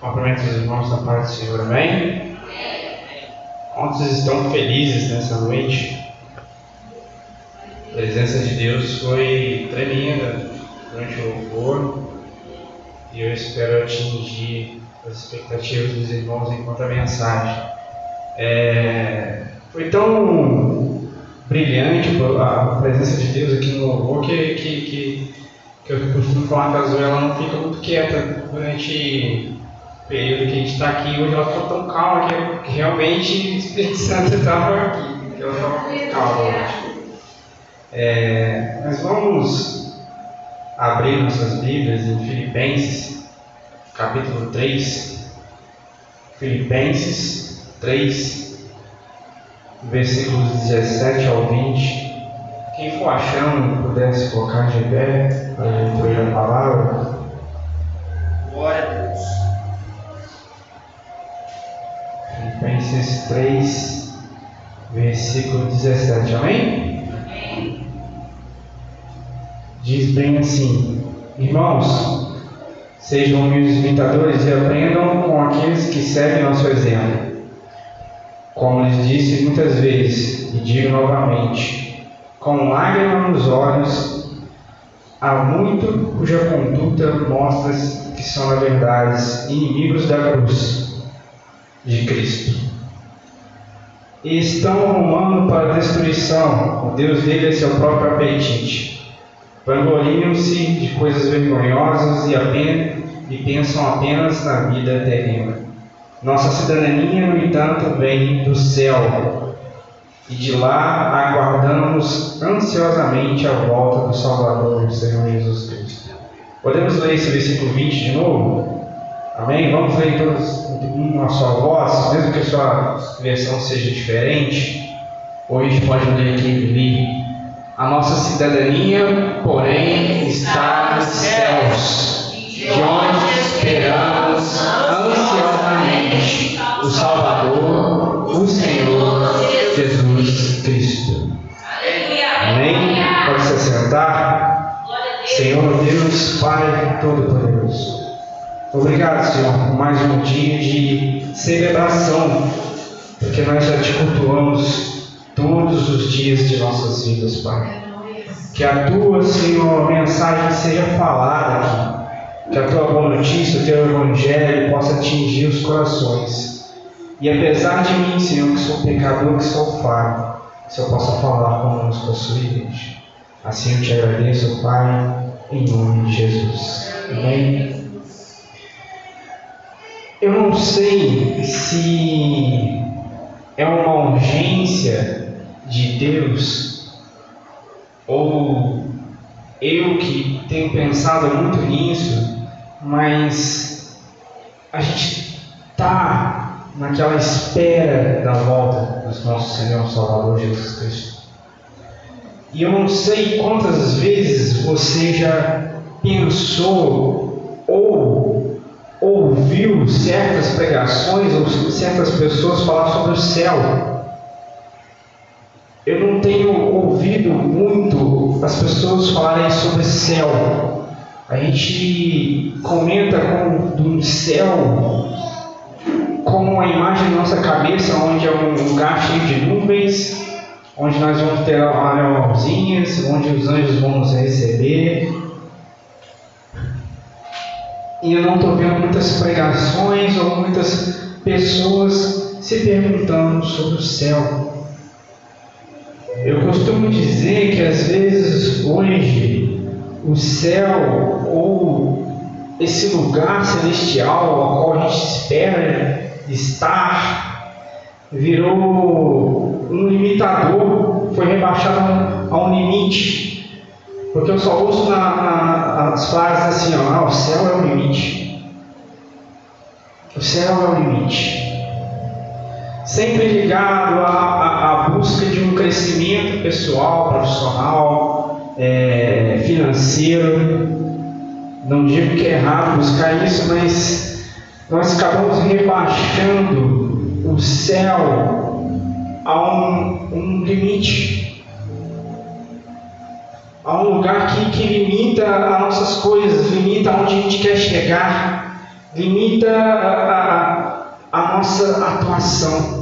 Cumprimento os irmãos da paz do Senhor, amém? Quantos estão felizes nessa noite? A presença de Deus foi tremenda durante o louvor e eu espero atingir as expectativas dos irmãos enquanto a mensagem. É, foi tão brilhante a presença de Deus aqui no louvor que, que, que, que eu costumo falar que a Zoela não fica muito quieta durante período que a gente está aqui, hoje ela ficou tão calma que realmente o Espírito Santo estava aqui, porque ela estava calma. É, nós vamos abrir nossas Bíblias em Filipenses, capítulo 3. Filipenses 3, versículos 17 ao 20. Quem for achando, pudesse colocar de pé para a leitura da palavra. Glória a Deus. Filipenses 3, versículo 17. Amém? Diz bem assim: Irmãos, sejam humildes imitadores e aprendam com aqueles que seguem nosso exemplo. Como lhes disse muitas vezes, e digo novamente, com lágrimas nos olhos, há muito cuja conduta mostra que são, na verdade, inimigos da cruz de Cristo. E estão arrumando para a destruição, o Deus dele é seu próprio apetite. Vangloriam-se de coisas vergonhosas e, apenas, e pensam apenas na vida terrena. Nossa cidadania, no entanto, vem do céu, e de lá aguardamos ansiosamente a volta do Salvador, Senhor Jesus Cristo. Podemos ler esse versículo 20 de novo? Amém? Vamos ler todos uma só voz, mesmo que a sua versão seja diferente. Gente pode ler aqui li. A nossa cidadania, porém, está nos céus, de onde esperamos ansiosamente o Salvador, o Senhor Jesus Cristo. Amém? Pode se sentar. Senhor Deus, Pai Todo-Poderoso. Obrigado, Senhor, por mais um dia de celebração, porque nós já te cultuamos todos os dias de nossas vidas, Pai. Que a tua, Senhor, mensagem seja falada aqui, que a tua boa notícia, o teu evangelho possa atingir os corações. E apesar de mim, Senhor, que sou pecador, que sou falho, que eu possa falar conosco a sua igreja. Assim eu te agradeço, Pai, em nome de Jesus. Amém. Eu não sei se é uma urgência de Deus ou eu que tenho pensado muito nisso, mas a gente está naquela espera da volta do nosso Senhor Salvador Jesus Cristo. E eu não sei quantas vezes você já pensou ou ouviu certas pregações ou certas pessoas falar sobre o céu. Eu não tenho ouvido muito as pessoas falarem sobre céu. A gente comenta com, do céu como uma imagem na nossa cabeça, onde é um lugar cheio de nuvens, onde nós vamos ter anelzinhas, onde os anjos vão nos receber. E eu não estou vendo muitas pregações ou muitas pessoas se perguntando sobre o céu. Eu costumo dizer que às vezes hoje o céu ou esse lugar celestial ao qual a gente espera estar virou um limitador, foi rebaixado a um limite. Porque eu só ouço na, na, as frases assim, ó, ah, o céu é o limite. O céu é o limite. Sempre ligado à, à, busca de um crescimento pessoal, profissional, é, financeiro. Não digo que é errado buscar isso, mas nós acabamos rebaixando o céu a um, um limite a um lugar que, que limita as nossas coisas, limita onde a gente quer chegar. limita a, a, a nossa atuação.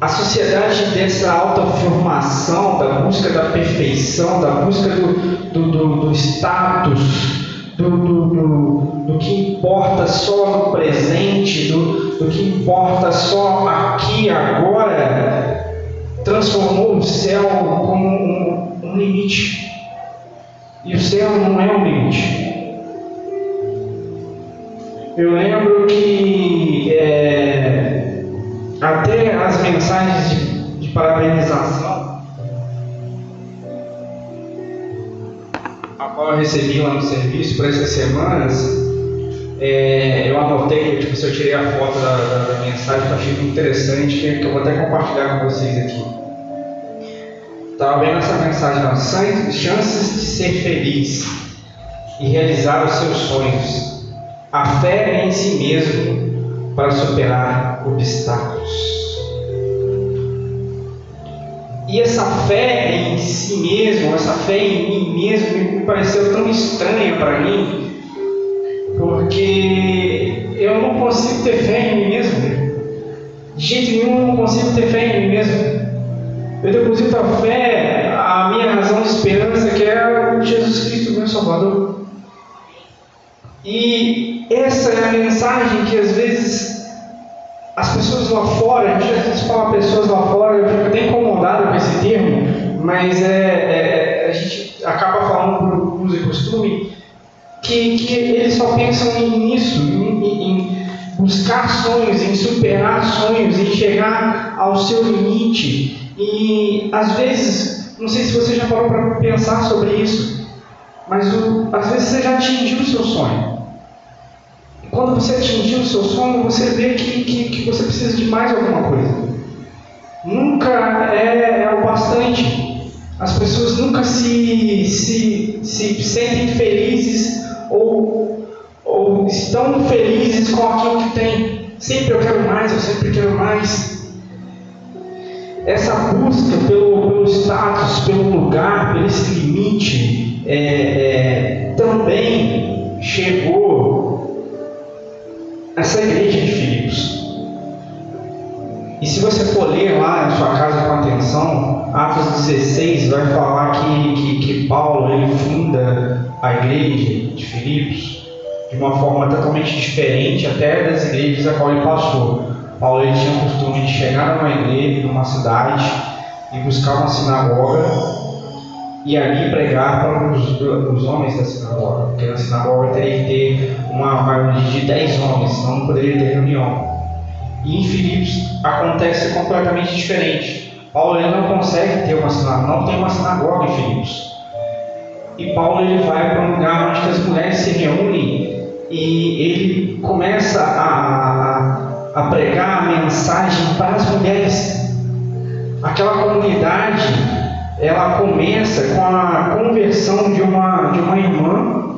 A sociedade dessa autoafirmação, da busca da perfeição, da busca do, do, do, do status, do, do, do, do, que importa só no presente, do, do que importa só aqui agora, transformou o céu como um, um limite. E o céu não é um limite. Eu lembro que é, até as mensagens de, de parabenização a qual eu recebi lá no serviço por essas semanas, é, eu anotei, tipo, se eu tirei a foto da, da, da mensagem eu achei muito interessante, que eu vou até compartilhar com vocês aqui. Estava vendo essa mensagem, ó, chances de ser feliz e realizar os seus sonhos a fé em si mesmo para superar obstáculos. E essa fé em si mesmo, essa fé em mim mesmo, me pareceu tão estranha para mim, porque eu não consigo ter fé em mim mesmo. De jeito nenhum eu não consigo ter fé em mim mesmo. Eu deposito a fé, a minha razão de esperança, que é Jesus Cristo, meu Salvador. E essa é a mensagem que às vezes as pessoas lá fora, a gente às vezes fala pessoas lá fora, eu fico até incomodado com esse termo, mas é, é a gente acaba falando por uso e costume, que, que eles só pensam nisso, em, em buscar sonhos, em superar sonhos, em chegar ao seu limite. E às vezes, não sei se você já parou para pensar sobre isso, mas o, às vezes você já atingiu o seu sonho. Quando você atingir o seu sonho, você vê que, que, que você precisa de mais alguma coisa. Nunca é, é o bastante. As pessoas nunca se, se, se sentem felizes ou, ou estão felizes com aquilo que tem. Sempre eu quero mais, eu sempre quero mais. Essa busca pelo, pelo status, pelo lugar, pelo esse limite, é, é, também chegou essa igreja de Filipos. E se você for ler lá na sua casa com atenção, Atos 16 vai falar que, que, que Paulo ele funda a igreja de Filipos de uma forma totalmente diferente até das igrejas a qual ele passou. Paulo ele tinha o costume de chegar numa igreja, numa cidade, e buscar uma sinagoga e ali pregar para os, os homens da sinagoga, porque na sinagoga teria que ter uma maioria de 10 homens, senão não poderia ter reunião. E em Filipos acontece completamente diferente. Paulo ele não consegue ter uma sinagoga, não tem uma sinagoga em Filipos. E Paulo ele vai para um lugar onde as mulheres se reúnem e ele começa a, a, a pregar a mensagem para as mulheres. Aquela comunidade ela começa com a conversão de uma, de uma irmã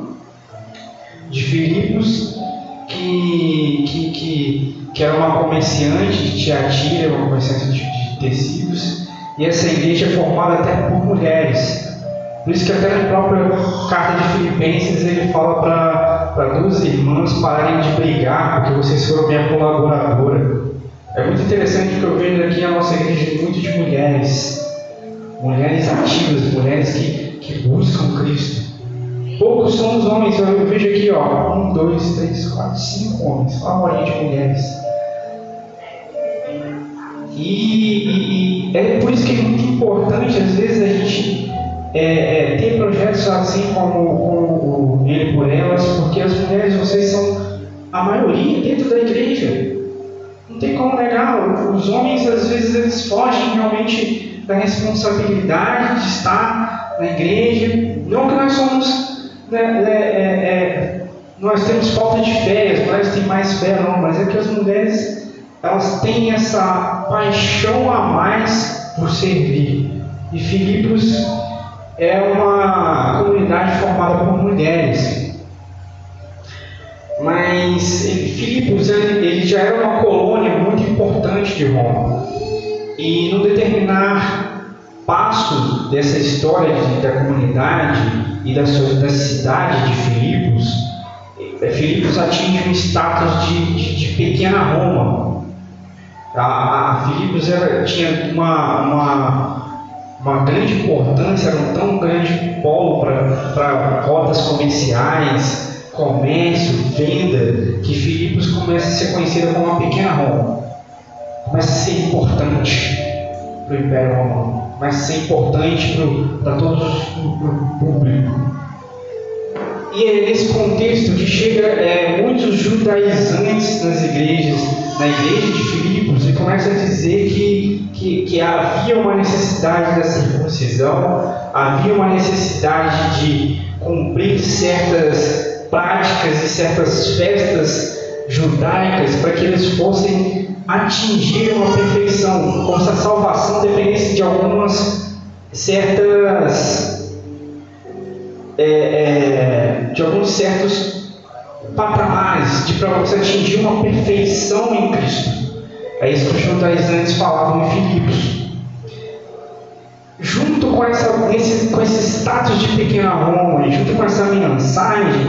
de Filipos que, que, que, que era uma comerciante de Tiatira, uma comerciante de, de tecidos, e essa igreja é formada até por mulheres. Por isso que até na própria carta de Filipenses ele fala para duas irmãs pararem de brigar, porque vocês foram minha colaboradora. É muito interessante que eu vejo aqui a nossa igreja muito de mulheres mulheres ativas, mulheres que, que buscam Cristo. Poucos são os homens, eu vejo aqui, ó, um, dois, três, quatro, cinco homens, uma maioria de mulheres. E, e, e, é por isso que é muito importante, às vezes, a gente é, é, ter projetos assim como, como o Ele por Elas, porque as mulheres, vocês são a maioria dentro da igreja. Não tem como negar, os homens, às vezes, eles fogem realmente da responsabilidade de estar na igreja. Não que nós somos. Né, é, é, é, nós temos falta de fé, as mulheres têm mais fé, não, mas é que as mulheres elas têm essa paixão a mais por servir. E Filipos é uma comunidade formada por mulheres. Mas Filipos ele já era uma colônia muito importante de Roma. E no determinar passo dessa história de, da comunidade e da, da cidade de Filipos, é, Filipos atinge um status de, de, de pequena Roma. A, a Filipos era, tinha uma, uma, uma grande importância, era um tão grande polo para rotas comerciais, comércio, venda, que Filipos começa a ser conhecida como uma pequena Roma. Começa a ser importante para o Império Romano, começa a ser importante para todos o público. E é nesse contexto que chega é, muitos judaizantes nas igrejas, na igreja de Filipos, e começa a dizer que, que, que havia uma necessidade da circuncisão, havia uma necessidade de cumprir certas práticas e certas festas judaicas para que eles fossem atingir uma perfeição, como se a salvação dependesse de algumas certas é, é, de alguns certos patamares, de para você atingir uma perfeição em Cristo. É isso que os judaizantes falavam em Filipos. Junto com, essa, esse, com esse status de pequena Roma, junto com essa mensagem,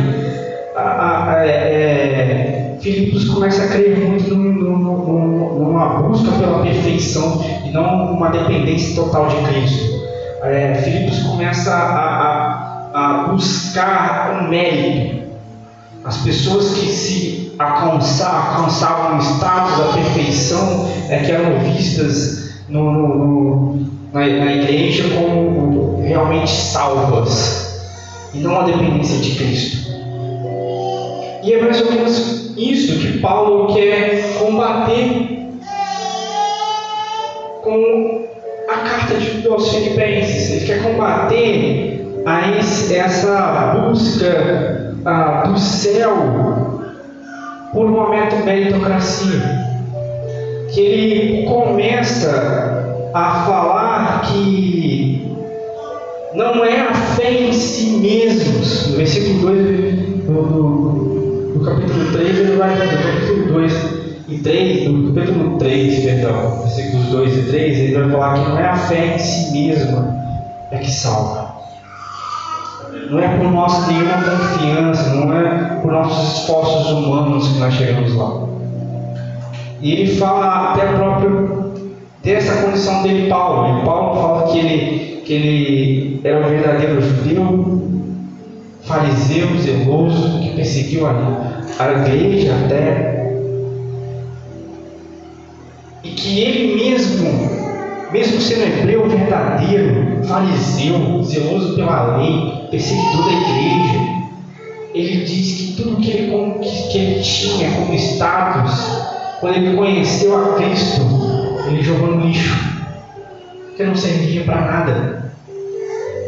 a, a, é, é, Filipos começa a crer muito numa busca pela perfeição e não uma dependência total de Cristo. É, Filipos começa a, a a buscar um mérito. As pessoas que se alcançavam o status da perfeição é que eram vistas no, no, no, na, na igreja como realmente salvas e não a dependência de Cristo. E é mais ou menos isso que Paulo quer combater com a carta de, aos Filipenses. Ele quer combater a essa busca ah, do céu por um momento meritocracia. Que ele começa a falar que não é a fé em si mesmos. No versículo 2 do, do, do capítulo 3, ele vai, do capítulo 2 e 3, do capítulo 3, perdão, versículos 2 e 3, ele vai falar que não é a fé em si mesma é que salva não é por nossa nenhuma confiança, não é por nossos esforços humanos que nós chegamos lá. E ele fala até próprio dessa condição dele, Paulo. E Paulo fala que ele, que ele era um verdadeiro judeu, fariseu, zeloso, que perseguiu a, a igreja até. E que ele mesmo mesmo sendo hebreu verdadeiro, fariseu, zeloso pela lei, perseguidor da igreja, ele diz que tudo que ele, que ele tinha como status, quando ele conheceu a Cristo, ele jogou no lixo, que não servia para nada.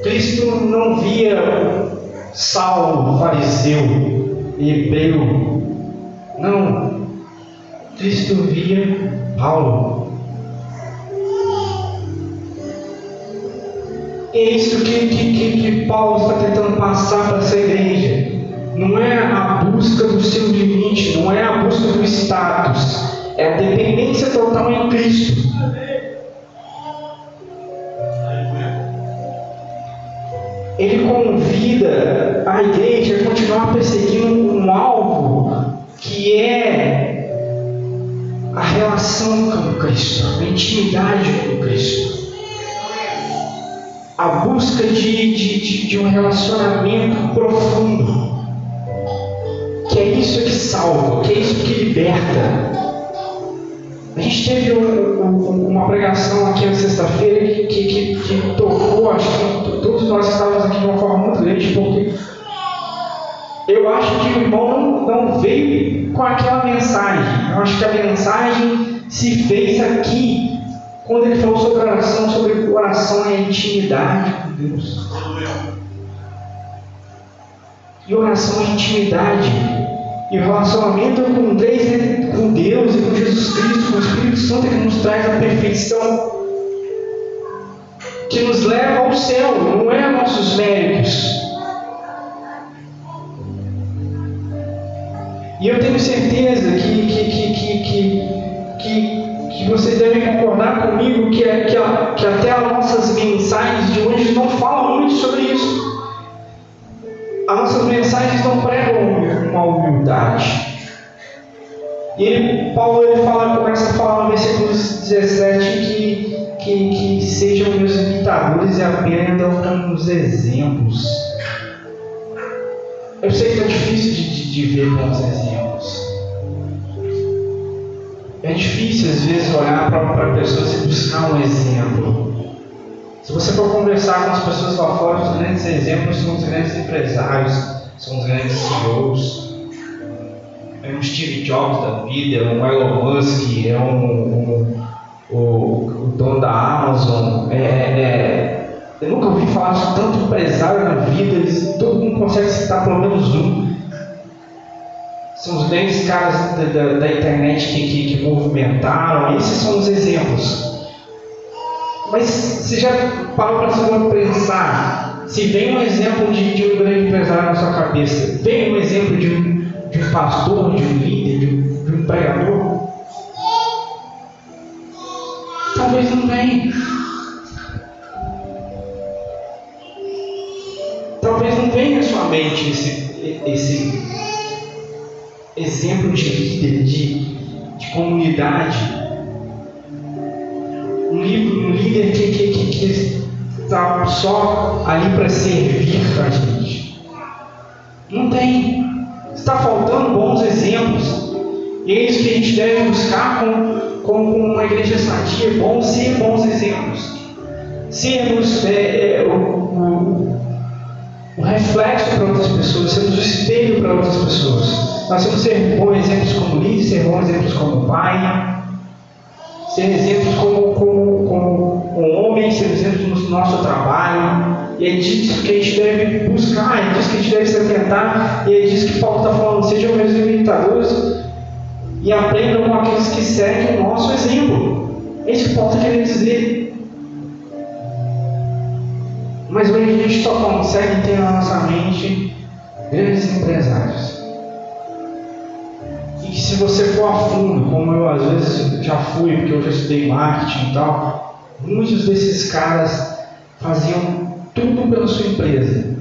Cristo não via Saulo, fariseu, hebreu, não. Cristo via Paulo, É isso que, que, que, que Paulo está tentando passar para essa igreja. Não é a busca do seu limite, não é a busca do status, é a dependência total em Cristo. Ele convida a igreja a continuar perseguindo um alvo que é a relação com Cristo, a intimidade com Cristo a busca de, de, de, um relacionamento profundo. Que é isso que salva, que é isso que liberta. A gente teve um, um, uma pregação aqui na sexta-feira que, que, que, tocou, acho que todos nós estávamos aqui de uma forma muito grande, porque eu acho que o irmão não veio com aquela mensagem. Eu acho que a mensagem se fez aqui quando ele falou sobre oração, sobre oração e intimidade com Deus. E oração é intimidade. E relacionamento com Deus, com Deus e com Jesus Cristo, com o Espírito Santo que nos traz a perfeição, que nos leva ao céu, não é nossos méritos. E eu tenho certeza que, que, que, que, que, que vocês devem concordar comigo que, é, que, a, que até as nossas mensagens de hoje não falam muito sobre isso. As nossas mensagens não pregam uma humildade E ele, Paulo ele fala, começa a falar no versículo 17 que, que, que sejam meus imitadores e aprendam com os exemplos. Eu sei que é difícil de, de, de ver bons exemplos. É difícil às vezes olhar para pessoas e buscar um exemplo. Se você for conversar com as pessoas lá fora, os grandes exemplos são os grandes empresários, são os grandes CEOs. É um Steve Jobs da vida, é um Elon Musk, é um, um, o, o dono da Amazon. É, é, eu nunca ouvi falar de tanto empresário na vida, eles, todo mundo consegue citar pelo menos um. São os grandes caras da, da, da internet que, que, que movimentaram, esses são os exemplos. Mas você já parou para pensar? Se vem um exemplo de, de, um grande empresário na sua cabeça, vem um exemplo de um, de um pastor, de um líder, de um, de um pregador? Talvez não venha. Talvez não venha à sua mente esse, esse exemplo de líder, de, de comunidade um, livro, um líder que, que, que, que está só ali para servir a gente. Não tem. Está faltando bons exemplos. E é isso que a gente deve buscar com, com, com uma igreja sadia. É bom ser bons exemplos. Sermos é, é, o, o, o reflexo para outras pessoas, sermos o espelho para outras pessoas. Nós temos que ser bons exemplos como líder, ser bons exemplos como pai, ser exemplos como, como, como um homem, ser exemplos no nosso trabalho. E ele diz que a gente deve buscar, ele diz que a gente deve se atentar, e ele diz que Paulo está falando, sejam meus imitadores e aprendam com aqueles que seguem o nosso exemplo. É isso que Paulo está querendo dizer. Mas hoje a gente só consegue ter na nossa mente grandes empresários que se você for a fundo, como eu às vezes já fui, porque eu já estudei marketing e tal, muitos desses caras faziam tudo pela sua empresa,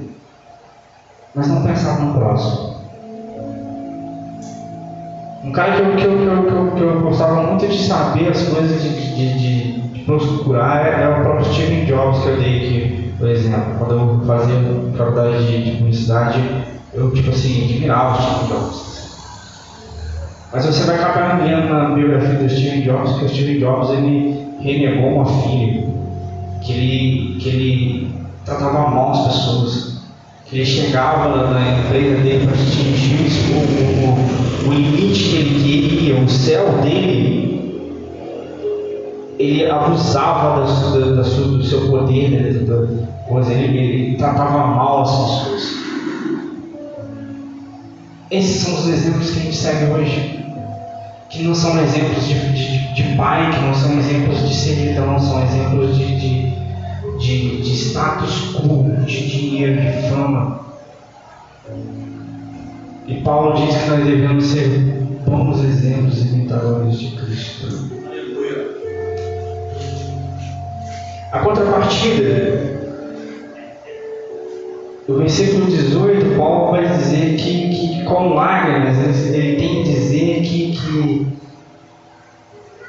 mas não pensavam no próximo. Um cara que eu, que eu, que eu, que eu, gostava muito de saber as coisas de, de, de, de procurar é, é, o próprio Steve Jobs que eu dei aqui, por exemplo. Quando eu fazia faculdade de, de publicidade, eu tipo assim, admirava o Steve Jobs. Mas você vai acabar vendo na biografia do Steve Jobs que o Steve Jobs ele renegou uma filha, que ele, que ele tratava mal as pessoas, que ele chegava na empresa dele para atingir o, o, o limite que ele queria, o céu dele, ele abusava da, da, do seu poder, né, da, coisa, ele, ele tratava mal as pessoas. Esses são os exemplos que a gente segue hoje que não são exemplos de, de, de pai, que não são exemplos de servidão, são exemplos de, de, de, de status quo, de dinheiro, de fama. E Paulo diz que nós devemos ser bons exemplos imitadores de Cristo. A contrapartida, no versículo 18, Paulo vai dizer que, que com lágrimas, ele tem que dizer que, que,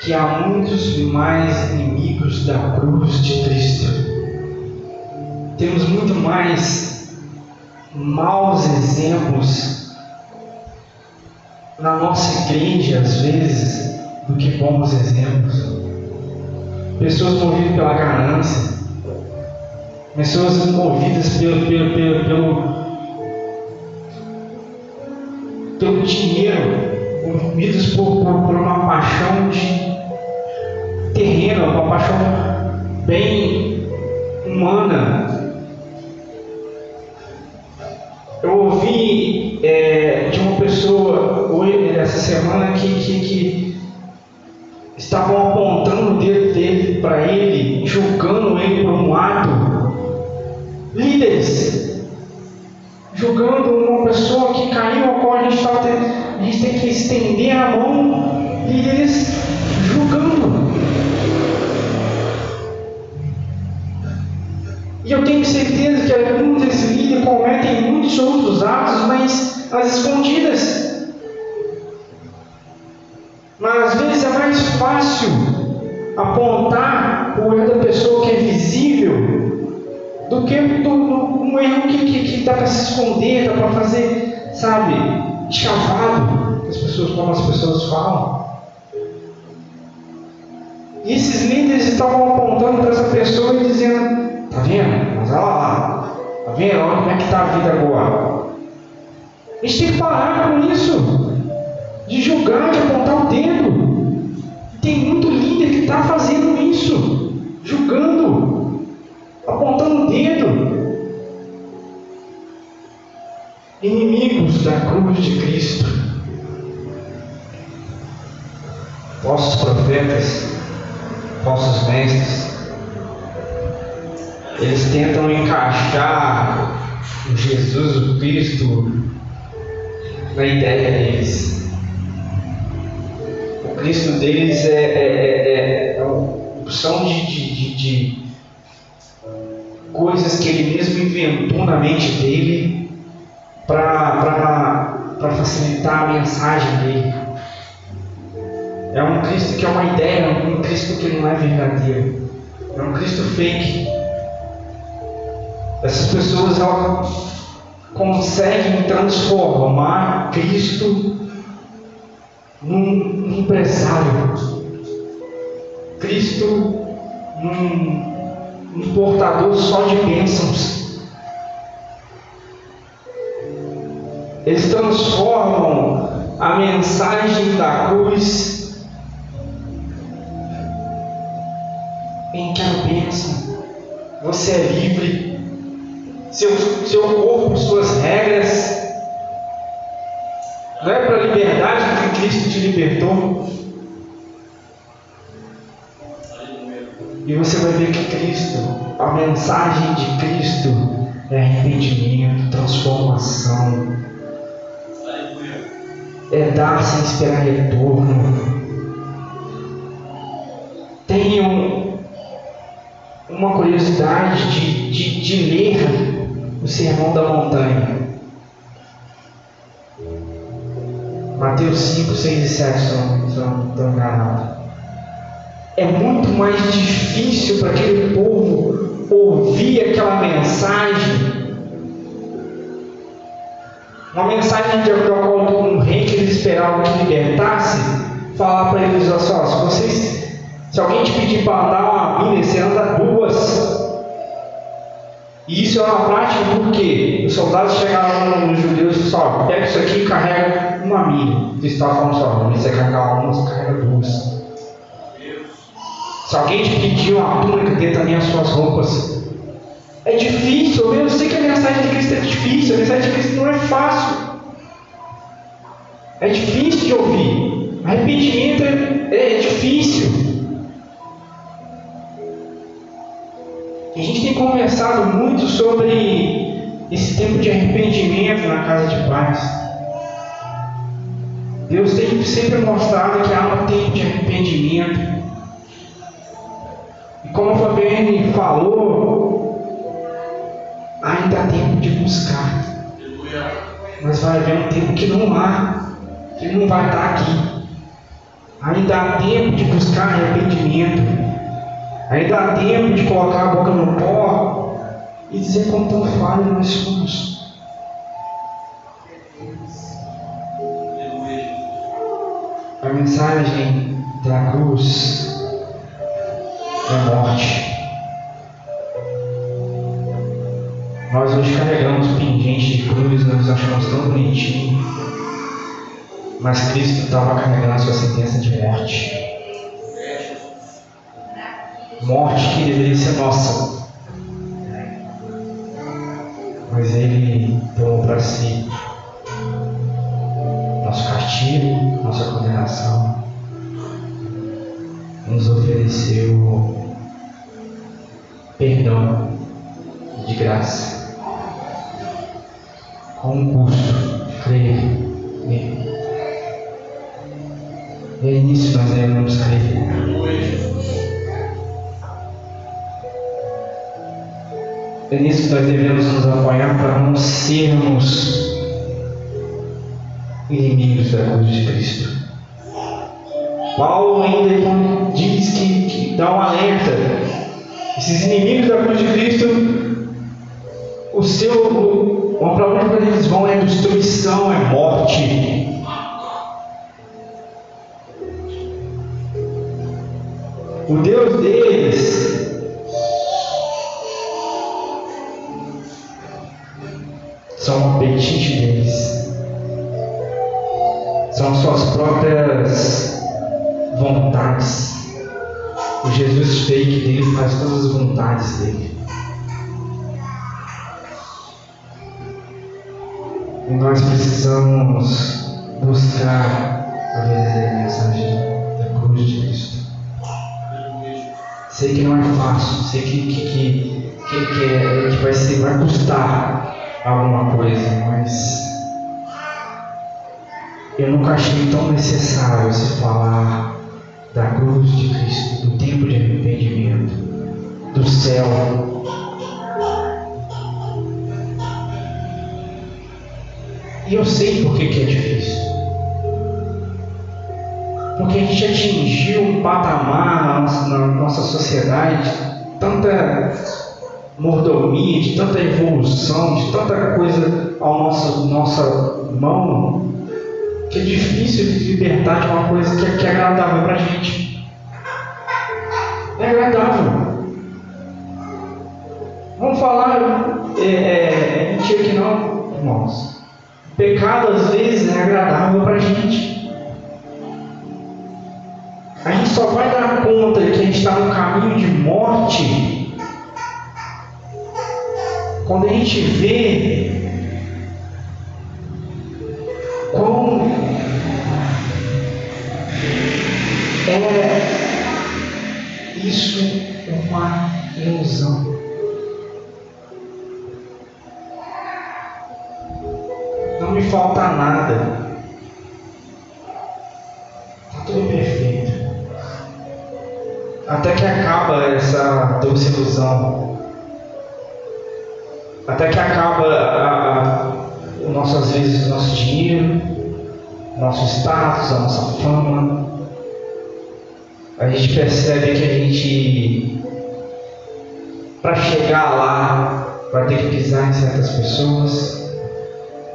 que há muitos mais inimigos da cruz de Cristo. Temos muito mais maus exemplos na nossa igreja, às vezes, do que bons exemplos. Pessoas movidas pela ganância, pessoas movidas pelo, pelo, pelo, pelo, pelo dinheiro, movidas por, por, por uma paixão de terreno, uma paixão bem humana. Eu ouvi é, de uma pessoa essa semana que, que, que estavam apontando o dedo dele para ele, julgando ele por um ato líderes, julgando uma pessoa que caiu, a qual a gente, tá a gente tem que estender a mão, líderes julgando. E eu tenho certeza que alguns desses líderes cometem muitos outros atos, mas as escondidas. Mas às vezes é mais fácil apontar o erro da pessoa que é visível do que do, do, um erro que, que, que dá para se esconder, dá para fazer, sabe, chavado, as pessoas, como as pessoas falam. E esses líderes estavam apontando para essa pessoa e dizendo, tá vendo? Mas olha lá, tá vendo? Olha como é que está a vida agora. A gente tem que parar com isso, de julgar, de apontar o dedo. Tem muito líder que está fazendo isso, julgando, apontando o dedo. Inimigos da cruz de Cristo. Falsos profetas falsos mestres, eles tentam encaixar o Jesus, o Cristo, na ideia deles. Cristo deles é, é, é, é uma opção de, de, de, de coisas que ele mesmo inventou na mente dele para facilitar a mensagem dele. É um Cristo que é uma ideia, é um Cristo que não é verdadeiro. É um Cristo fake. Essas pessoas elas conseguem transformar Cristo num empresário. Cristo num, num portador só de bênçãos. Eles transformam a mensagem da cruz em quero bênção. Você é livre. Seu, seu corpo, suas regras. Não é para a liberdade que Cristo te libertou. E você vai ver que Cristo, a mensagem de Cristo é arrependimento, transformação. É dar sem esperar retorno. Tenham uma curiosidade de, de, de ler o Sermão da Montanha. Mateus 5, 6 e 7, se não estou enganado. É muito mais difícil para aquele povo ouvir aquela mensagem. Uma mensagem de qual um rei que eles esperavam que libertasse, falar para eles assim, ó, se vocês se alguém te pedir para andar uma milha, você anda duas. E isso é uma prática porque os soldados chegaram nos judeus e só pega isso aqui e carrega uma milha. Eles estavam falando só, você carregar uma, você carrega duas. Se alguém te pedir uma túnica, dê também as suas roupas. É difícil, eu sei que a mensagem de Cristo é difícil, a mensagem de Cristo não é fácil. É difícil de ouvir. Arrependimento é, é difícil. A gente tem conversado muito sobre esse tempo de arrependimento na casa de paz. Deus tem sempre mostrado que há um tempo de arrependimento. E como a Fabiane falou, ainda há tempo de buscar. Mas vai haver um tempo que não há, que não vai estar aqui. Ainda há tempo de buscar arrependimento. Ainda há tempo de colocar a boca no pó e dizer quão tão falho nós somos. Mensagem da cruz é morte. Nós hoje carregamos pingente de cruz, nós achamos tão bonitinho. Mas Cristo estava carregando a sua sentença de morte morte que deveria ser nossa. Mas Ele tomou para si castigo, nossa condenação, nos ofereceu perdão de graça. Com um custo, crer nele. E é nisso nós devemos crer. É nisso que nós devemos nos apoiar para não sermos inimigos da cruz de Cristo. Paulo ainda diz que, que dá um alerta. Esses inimigos da cruz de Cristo, o seu, o problema que eles vão é destruição, é morte. O Deus deles são o apetite são suas próprias vontades. O Jesus fake dele faz todas as vontades dele. E nós precisamos buscar a verdadeira mensagem da cruz de Cristo. Sei que não é fácil, sei que, que, que, que, que, é, que vai, ser, vai custar alguma coisa, mas eu nunca achei tão necessário se falar da cruz de Cristo, do tempo de arrependimento, do céu. E eu sei por que, que é difícil. Porque a gente atingiu um patamar na nossa, na nossa sociedade, tanta mordomia, de tanta evolução, de tanta coisa ao nosso nossa mão, que é difícil de libertar de uma coisa que é, que é agradável para a gente. É agradável. Vamos falar, é, é, é mentira que não, irmãos. Pecado às vezes é agradável para a gente. A gente só vai dar conta que a gente está no caminho de morte quando a gente vê é isso uma ilusão. Não me falta nada. Está tudo perfeito. Até que acaba essa doce ilusão. Até que acaba a, a, o nosso, às vezes, o nosso dinheiro, nosso status, a nossa fama. A gente percebe que a gente, para chegar lá, vai ter que pisar em certas pessoas.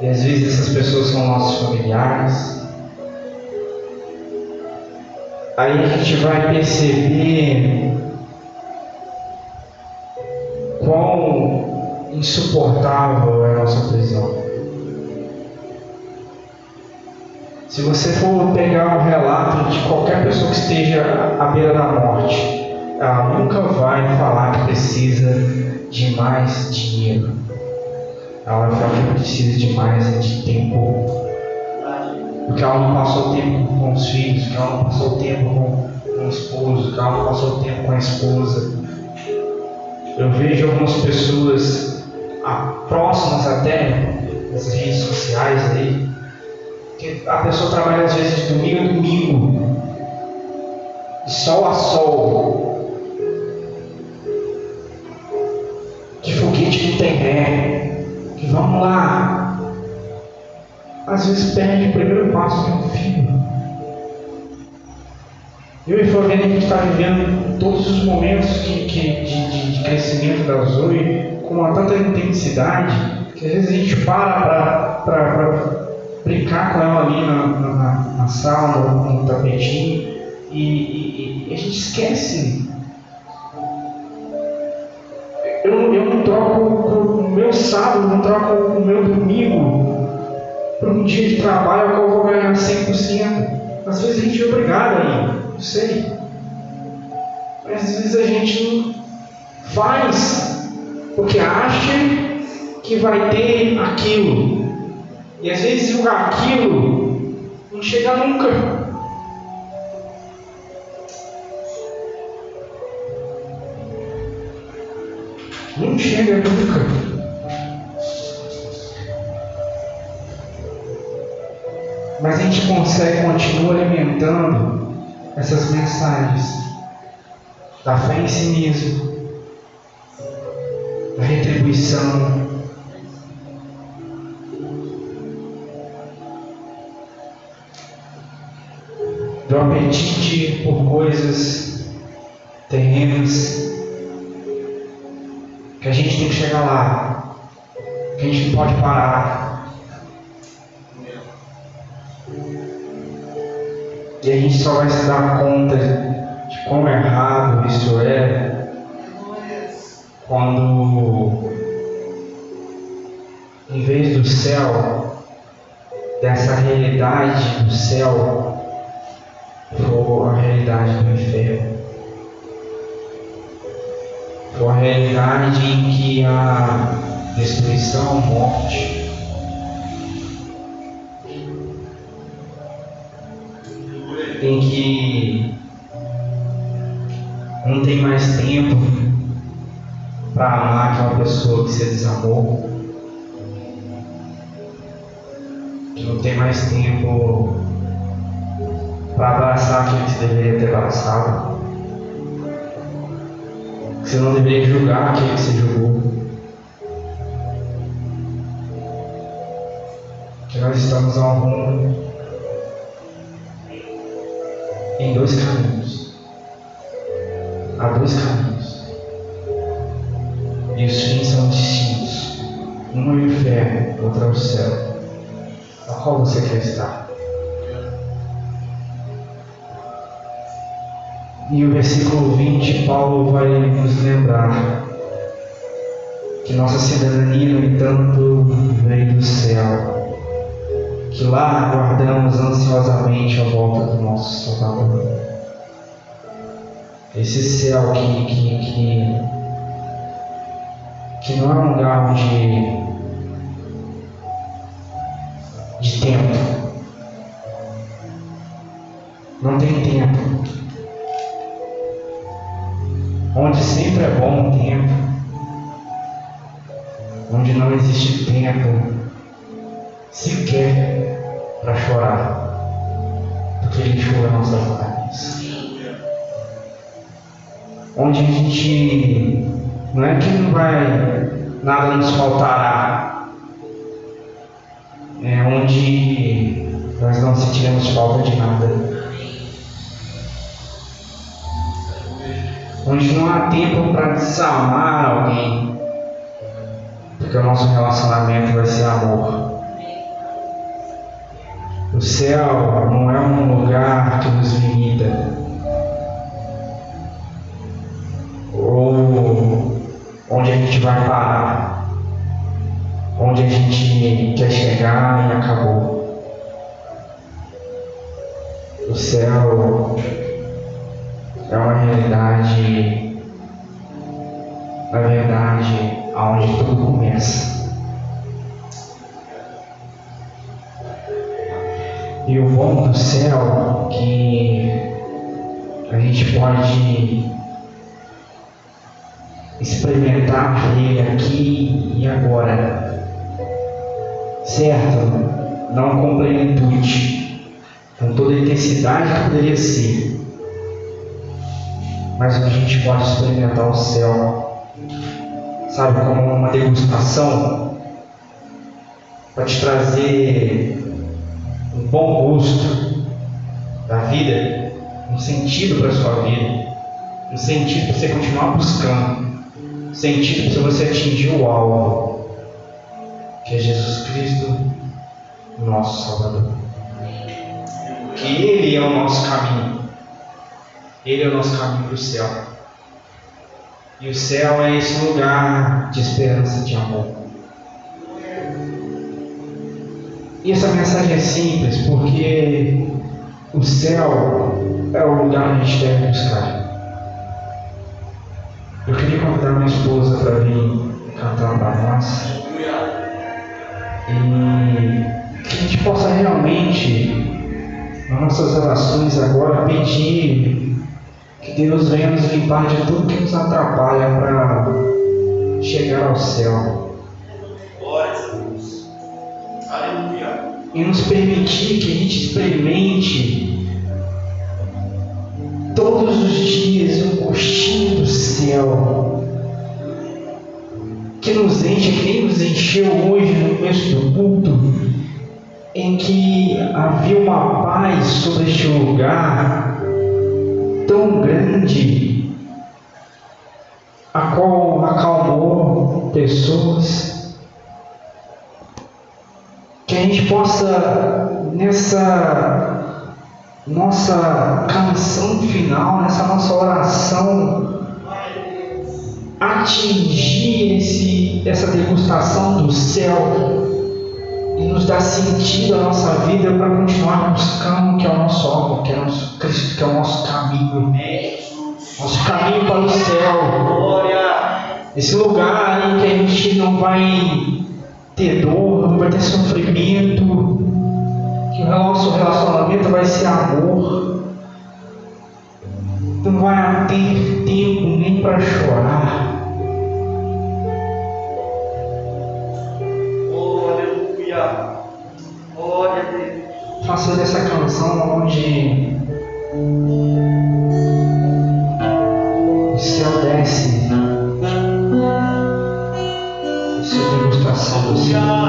E às vezes essas pessoas são nossos familiares. aí a gente vai perceber quão insuportável é a nossa prisão. Se você for pegar um relato de qualquer pessoa que esteja à beira da morte, ela nunca vai falar que precisa de mais dinheiro. Ela vai falar que precisa de mais de tempo porque ela não passou tempo com os filhos, que ela não passou tempo com, com o esposo, que ela não passou tempo com a esposa. Eu vejo algumas pessoas ah, próximas até das redes sociais aí, que a pessoa trabalha às vezes de domingo a domingo, de sol a sol, de foguete não tem ré, que vamos lá, às vezes perde o primeiro passo de um filho. Eu e Floriana, a gente está vivendo todos os momentos que, que, de, de, crescimento da Zoe com uma tanta intensidade que às vezes a gente para para brincar com ela ali na, na, na sala, no tapetinho, e, e, e, a gente esquece. Eu, eu não troco o meu sábado, não troco o meu domingo para um dia de trabalho qual eu vou ganhar 100%. Às vezes a gente é obrigado a ir, não sei. Mas às vezes a gente faz porque acha que vai ter aquilo. E às vezes aquilo não chega nunca. Não chega nunca. Mas a gente consegue continuar alimentando essas mensagens da fé em si mesmo, da retribuição. Apetite por coisas terrenas, que a gente tem que chegar lá, que a gente não pode parar. E a gente só vai se dar conta de quão errado isso é quando, em vez do céu, dessa realidade do céu, for a realidade do inferno. For a realidade em que há destruição, morte. Em que não tem mais tempo para amar aquela pessoa que se desamou. Que não tem mais tempo para abraçar aquele que você deveria ter abraçado. Você não deveria julgar aquele que você julgou. Que nós estamos ao rumo em dois caminhos. Há dois caminhos. E os fins são distintos. Um é o inferno, outro é o céu. A qual você quer estar? E o versículo 20, Paulo vai nos lembrar que nossa cidadania, no entanto, veio do céu, que lá aguardamos ansiosamente a volta do nosso Salvador. Esse céu que, que, que, que não é um lugar de, de tempo. Não tem tempo onde sempre é bom o tempo, onde não existe tempo sequer para chorar, porque Ele chora nossas lágrimas. Onde a gente não é que não vai nada nos faltará, é onde nós não sentiremos falta de nada. Onde não há tempo para desamar alguém, porque o nosso relacionamento vai ser amor. O céu não é um lugar que nos limita, ou onde a gente vai parar, onde a gente quer chegar e acabou. O céu é uma realidade, na verdade, aonde tudo começa. E o bom do céu que a gente pode experimentar ele aqui e agora. Certo? Não com plenitude, com toda a intensidade que poderia ser mas a gente pode experimentar o céu, sabe, como uma degustação, para te trazer um bom gosto da vida, um sentido para a sua vida, um sentido para você continuar buscando, um sentido para você atingir o alvo, que é Jesus Cristo, nosso Salvador. Que Ele é o nosso caminho. Ele é o nosso caminho para o céu. E o céu é esse lugar de esperança, de amor. E essa mensagem é simples porque o céu é o lugar que a gente deve buscar. Eu queria convidar minha esposa para vir cantar para nós. E que a gente possa realmente, nas nossas orações agora, pedir que Deus venha nos limpar de tudo que nos atrapalha para chegar ao céu. E nos permitir que a gente experimente todos os dias um gostinho do céu. Que nos enche, que nem nos encheu hoje no começo do culto. em que havia uma paz sobre este lugar tão grande, a qual acalmou pessoas. Que a gente possa, nessa nossa canção final, nessa nossa oração, atingir esse, essa degustação do céu e nos dar sentido à nossa vida para continuar buscando que é o nosso alvo, que é o nosso Cristo, que é o nosso caminho, nosso caminho para o céu. Esse lugar em que a gente não vai ter dor, não vai ter sofrimento, que o nosso relacionamento vai ser amor, não vai ter tempo nem para chorar. Glória a Deus. Faça dessa canção onde o céu desce. É degustação do céu.